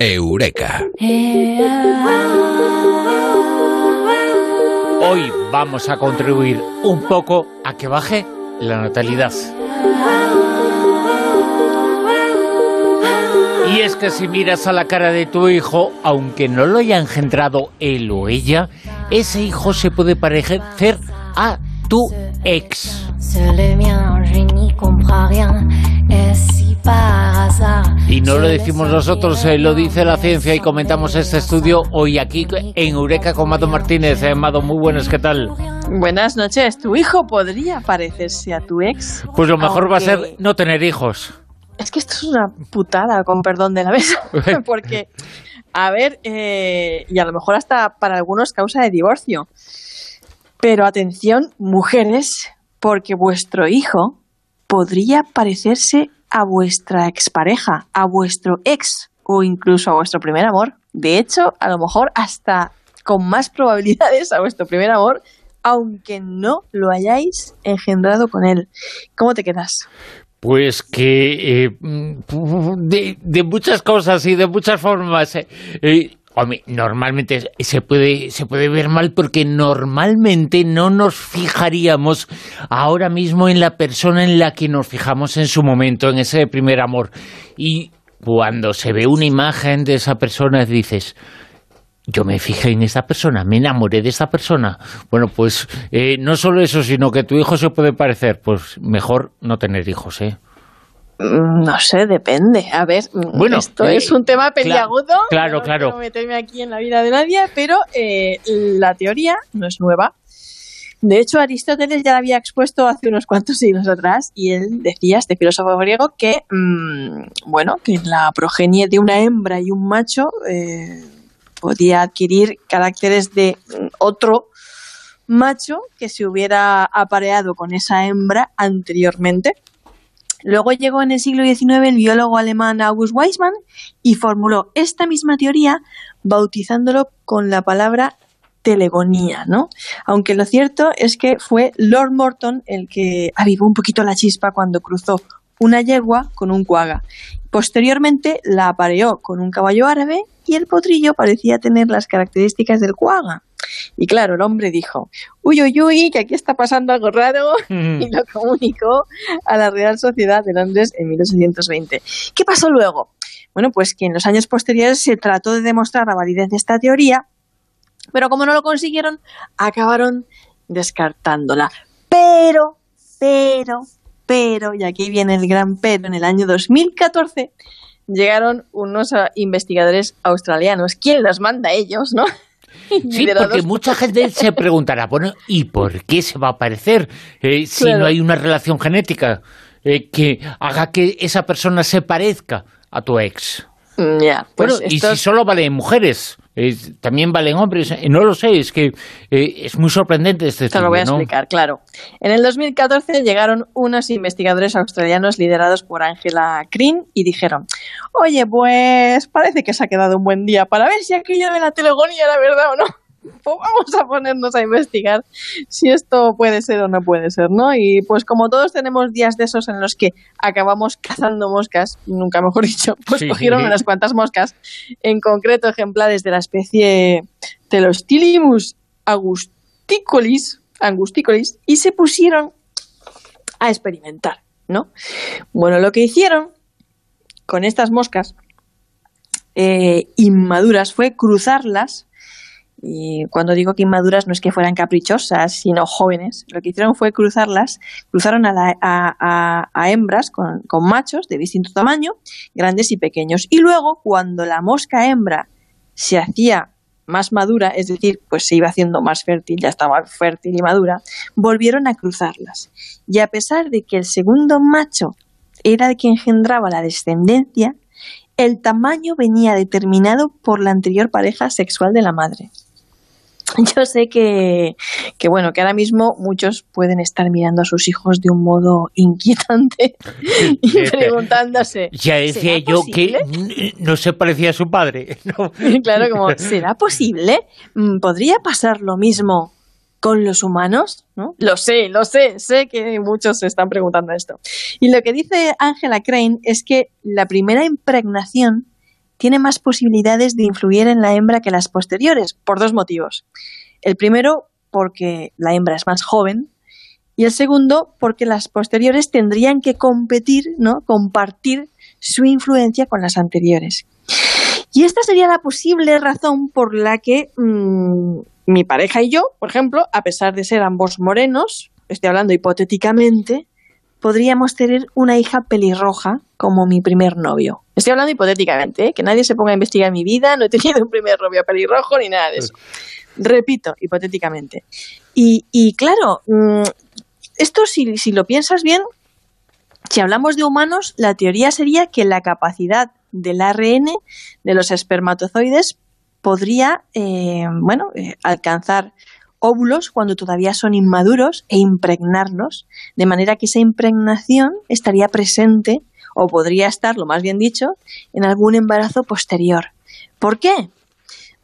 Eureka. Hoy vamos a contribuir un poco a que baje la natalidad. Y es que si miras a la cara de tu hijo, aunque no lo haya engendrado él o ella, ese hijo se puede parecer a tu ex. Y no lo decimos nosotros, eh, lo dice la ciencia y comentamos este estudio hoy aquí en Eureka con Mado Martínez. Eh, Mado, muy buenas, ¿qué tal? Buenas noches. ¿Tu hijo podría parecerse a tu ex? Pues lo mejor va a ser no tener hijos. Es que esto es una putada, con perdón de la mesa. Porque, a ver, eh, y a lo mejor hasta para algunos causa de divorcio. Pero atención, mujeres, porque vuestro hijo podría parecerse a vuestra expareja, a vuestro ex o incluso a vuestro primer amor. De hecho, a lo mejor hasta con más probabilidades a vuestro primer amor, aunque no lo hayáis engendrado con él. ¿Cómo te quedas? Pues que eh, de, muchas cosas y de muchas formas. Eh, normalmente se puede, se puede ver mal porque normalmente no nos fijaríamos ahora mismo en la persona en la que nos fijamos en su momento, en ese primer amor. Y cuando se ve una imagen de esa persona dices, yo me fijé en esa persona, me enamoré de esa persona. Bueno, pues eh, no solo eso, sino que tu hijo se puede parecer. Pues mejor no tener hijos, ¿eh? Mm, no sé, depende. A ver, mm, bueno, esto eh, es un tema peliagudo. Claro, claro. No meterme aquí en la vida de nadie, pero eh, la teoría no es nueva. De hecho, Aristóteles ya la había expuesto hace unos cuantos siglos atrás y él decía, este filósofo griego, que, mm, bueno, que la progenie de una hembra y un macho podía adquirir caracteres de otro macho que se hubiera apareado con esa hembra anteriormente. Luego llegó en el siglo XIX el biólogo alemán August Weismann y formuló esta misma teoría bautizándolo con la palabra telegonía, ¿no? Aunque lo cierto es que fue Lord Morton el que avivó un poquito la chispa cuando cruzó una yegua con un cuaga. Posteriormente la apareó con un caballo árabe y el potrillo parecía tener las características del cuaga. Y claro, el hombre dijo, uy, uy, uy, que aquí está pasando algo raro, y lo comunicó a la Real Sociedad de Londres en 1820. ¿Qué pasó luego? Bueno, pues que en los años posteriores se trató de demostrar la validez de esta teoría, pero como no lo consiguieron, acabaron descartándola. Pero, pero, pero, y aquí viene el gran pero, en el año 2014 llegaron unos investigadores australianos. ¿Quién los manda a ellos, no? Sí, porque mucha gente se preguntará, bueno, ¿y por qué se va a aparecer eh, si no hay una relación genética eh, que haga que esa persona se parezca a tu ex? Mm, ya, bueno, pues y si solo valen mujeres, eh, también valen hombres, eh, no lo sé, es que eh, es muy sorprendente este Te lo voy a explicar, claro. En el 2014 llegaron unos investigadores australianos liderados por Angela Green y dijeron, oye, pues parece que se ha quedado un buen día para ver si aquello de la telegonía era verdad o no. Pues vamos a ponernos a investigar si esto puede ser o no puede ser, ¿no? Y pues como todos tenemos días de esos en los que acabamos cazando moscas, nunca mejor dicho, pues cogieron unas cuantas moscas, en concreto ejemplares de la especie Telostilimus agusticolis, angusticolis, y se pusieron a experimentar, ¿no? Bueno, lo que hicieron con estas moscas eh, inmaduras fue cruzarlas y cuando digo que inmaduras no es que fueran caprichosas, sino jóvenes. Lo que hicieron fue cruzarlas, cruzaron a, hembras con, machos de distinto tamaño, grandes y pequeños. Y luego, cuando la mosca hembra se hacía más madura, es decir, pues se iba haciendo más fértil, ya estaba fértil y madura, volvieron a cruzarlas. Y a pesar de que el segundo macho era el que engendraba la descendencia, el tamaño venía determinado por la anterior pareja sexual de la madre. yo sé que, que, bueno, que ahora mismo muchos pueden estar mirando a sus hijos de un modo inquietante y preguntándose. Ya decía yo que no se parecía a su padre. Claro, como, ¿será posible? Mm, ¿Podría pasar lo mismo con los humanos? ¿no? Lo sé, lo sé, sé que muchos se están preguntando esto. Y lo que dice Angela Crane es que la primera impregnación tiene más posibilidades de influir en la hembra que las posteriores, por dos motivos. El primero, porque la hembra es más joven, y el segundo, porque las posteriores tendrían que competir, ¿no? compartir su influencia con las anteriores. Y esta sería la posible razón por la que mm, mi pareja y yo, por ejemplo, a pesar de ser ambos morenos, estoy hablando hipotéticamente, podríamos tener una hija pelirroja como mi primer novio. Estoy hablando hipotéticamente, ¿eh? que nadie se ponga a investigar mi vida, no he tenido un primer novio pelirrojo ni nada de eso. Repito, hipotéticamente. Y, claro, mm, esto si, si lo piensas bien, si hablamos de humanos, la teoría sería que la capacidad del ARN de los espermatozoides podría eh, bueno, eh, alcanzar óvulos cuando todavía son inmaduros e impregnarlos, de manera que esa impregnación estaría presente o podría estar, lo más bien dicho, en algún embarazo posterior. ¿Por qué?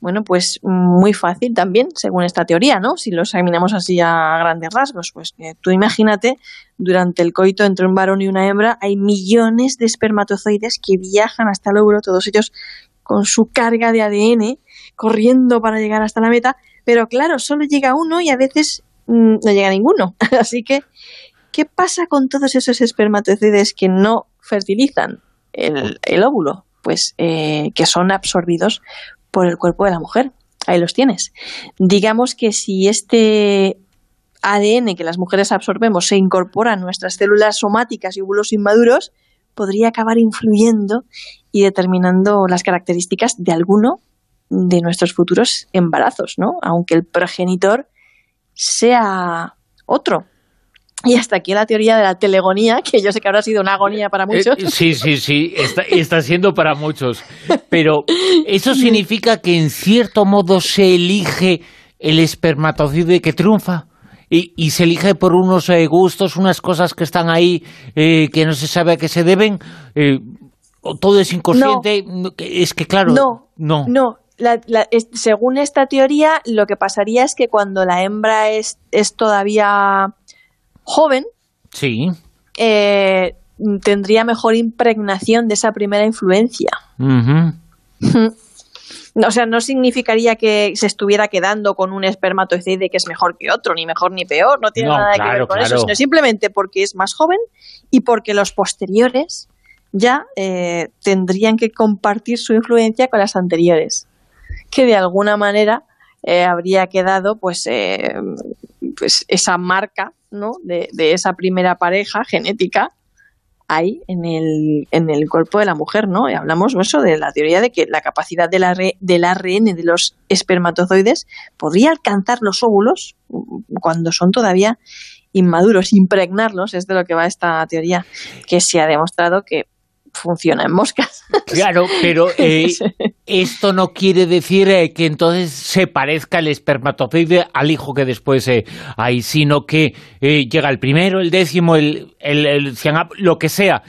Bueno, pues muy fácil también, según esta teoría, ¿no? Si lo examinamos así a grandes rasgos, pues eh, tú imagínate, durante el coito entre un varón y una hembra hay millones de espermatozoides que viajan hasta el óvulo, todos ellos con su carga de ADN, corriendo para llegar hasta la meta, pero claro, solo llega uno y a veces mm, no llega ninguno. Así que, ¿qué pasa con todos esos espermatozoides que no fertilizan el, óvulo? Pues eh, que son absorbidos por el cuerpo de la mujer. Ahí los tienes. Digamos que si este ADN que las mujeres absorbemos se incorpora a nuestras células somáticas y óvulos inmaduros, podría acabar influyendo y determinando las características de alguno de nuestros futuros embarazos, ¿no? Aunque el progenitor sea otro. Y hasta aquí la teoría de la telegonía, que yo sé que habrá sido una agonía para muchos. Eh, sí, sí, sí, está, está siendo para muchos. Pero eso significa que en cierto modo se elige el espermatozoide que triunfa. Y, se elige por unos eh, gustos, unas cosas que están ahí eh, que no se sabe a qué se deben. todo es inconsciente. Es que, claro. No, no. no según esta teoría, lo que pasaría es que cuando la hembra es, es todavía joven, sí. Eh, tendría mejor impregnación de esa primera influencia. o sea, no significaría que se estuviera quedando con un espermatozoide que es mejor que otro, ni mejor ni peor, no tiene nada que ver con eso, sino simplemente porque es más joven y porque los posteriores ya eh, tendrían que compartir su influencia con las anteriores que de alguna manera eh, habría quedado pues, eh, pues esa marca ¿no? de, esa primera pareja genética ahí en el, en el cuerpo de la mujer, ¿no? Y hablamos eso de la teoría de que la capacidad del, del ARN de los espermatozoides podría alcanzar los óvulos cuando son todavía inmaduros, impregnarlos, es de lo que va esta teoría, que se ha demostrado que funciona en moscas. Claro, pero eh, esto no quiere decir eh, que entonces se parezca el espermatozoide al hijo que después eh, hay, sino que llega el primero, el décimo, el, el, lo que sea,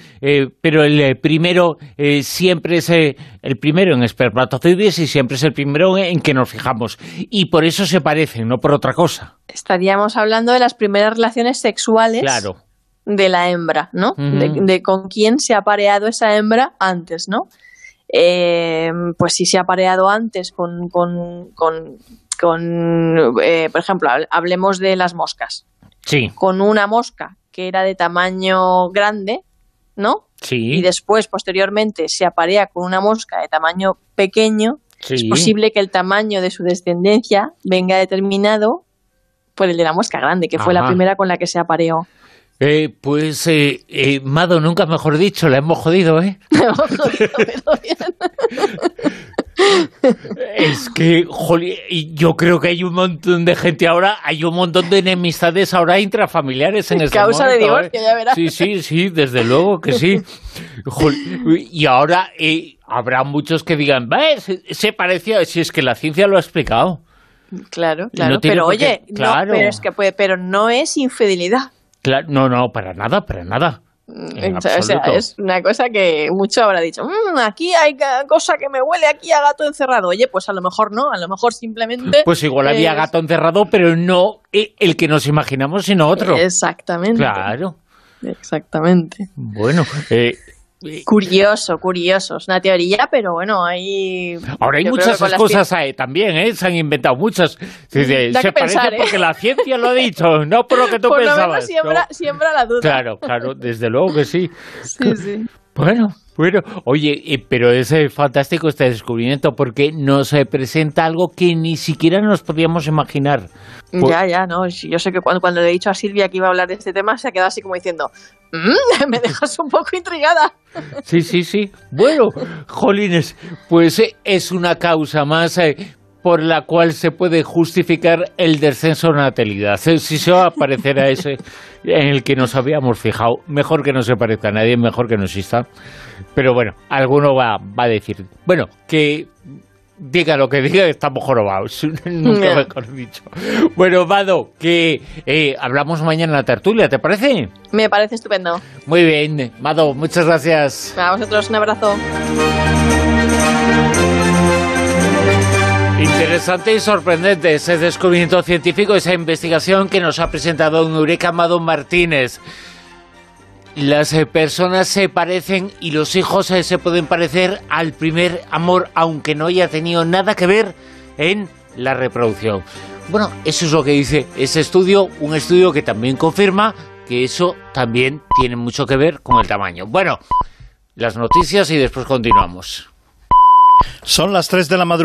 pero el primero siempre es el primero en espermatozoides y siempre es el primero en que nos fijamos. Y por eso se parecen, no por otra cosa. Estaríamos hablando de las primeras relaciones sexuales. Claro de la hembra, ¿no? de, con quién se ha pareado esa hembra antes, ¿no? Eh, pues si se ha pareado antes con, con, con, eh, por ejemplo, hablemos de las moscas. Sí. Con una mosca que era de tamaño grande, ¿no? Sí. Y después, posteriormente, se aparea con una mosca de tamaño pequeño, es posible que el tamaño de su descendencia venga determinado por el de la mosca grande, que fue la primera con la que se apareó. Eh, pues, eh, eh, Mado, nunca mejor dicho, la hemos jodido, ¿eh? es que, yo creo que hay un montón de gente ahora, hay un montón de enemistades ahora intrafamiliares en este Causa de divorcio, ya verás. Sí, sí, sí, desde luego que sí. y ahora eh, habrá muchos que digan, ¿ves? Se parecía, si es que la ciencia lo ha explicado. Claro, claro, pero oye, claro. pero, es que puede, pero no es infidelidad no, no, para nada, para nada. Mm, o sea, es una cosa que mucho habrá dicho, mm, aquí hay cosa que me huele aquí a gato encerrado. Oye, pues a lo mejor no, a lo mejor simplemente... Pues igual había gato encerrado, pero no el que nos imaginamos, sino otro. Exactamente. Claro. Exactamente. Bueno, eh, Curioso, curioso. Es una teoría, pero bueno, hay... Ahora hay muchas cosas ahí también, ¿eh? Se han inventado muchas. Se, se parece pensar, ¿eh? porque la ciencia lo ha dicho, no por lo que tú Por lo pensabas. menos siembra, ¿no? siembra la duda. Claro, claro, desde luego que sí. Sí, sí. Bueno, bueno, oye, eh, pero es fantástico este descubrimiento porque nos presenta algo que ni siquiera nos podíamos imaginar. Pues- Ya, ya, no. Yo sé que cuando, cuando le he dicho a Silvia que iba a hablar de este tema, se ha quedado así como diciendo, "Mm, me dejas un poco intrigada. Sí, sí, sí. Bueno, Jolines, pues eh, es una causa más eh, por la cual se puede justificar el descenso de natalidad. Si se va a parecer a ese en el que nos habíamos fijado, mejor que no se parezca a nadie, mejor que no exista. Pero bueno, alguno va, va a decir, bueno, que diga lo que diga, estamos jorobados, nunca mejor dicho. Bueno, Vado, que eh, hablamos mañana en la tertulia, ¿te parece? Me parece estupendo. Muy bien, Mado, muchas gracias. A vosotros un abrazo. Interesante y sorprendente ese descubrimiento científico, esa investigación que nos ha presentado Eureka Amado Martínez. Las eh, personas se parecen y los hijos eh, se pueden parecer al primer amor, aunque no haya tenido nada que ver en la reproducción. Bueno, eso es lo que dice ese estudio, un estudio que también confirma que eso también tiene mucho que ver con el tamaño. Bueno, las noticias y después continuamos. Son las 3 de la madrugada.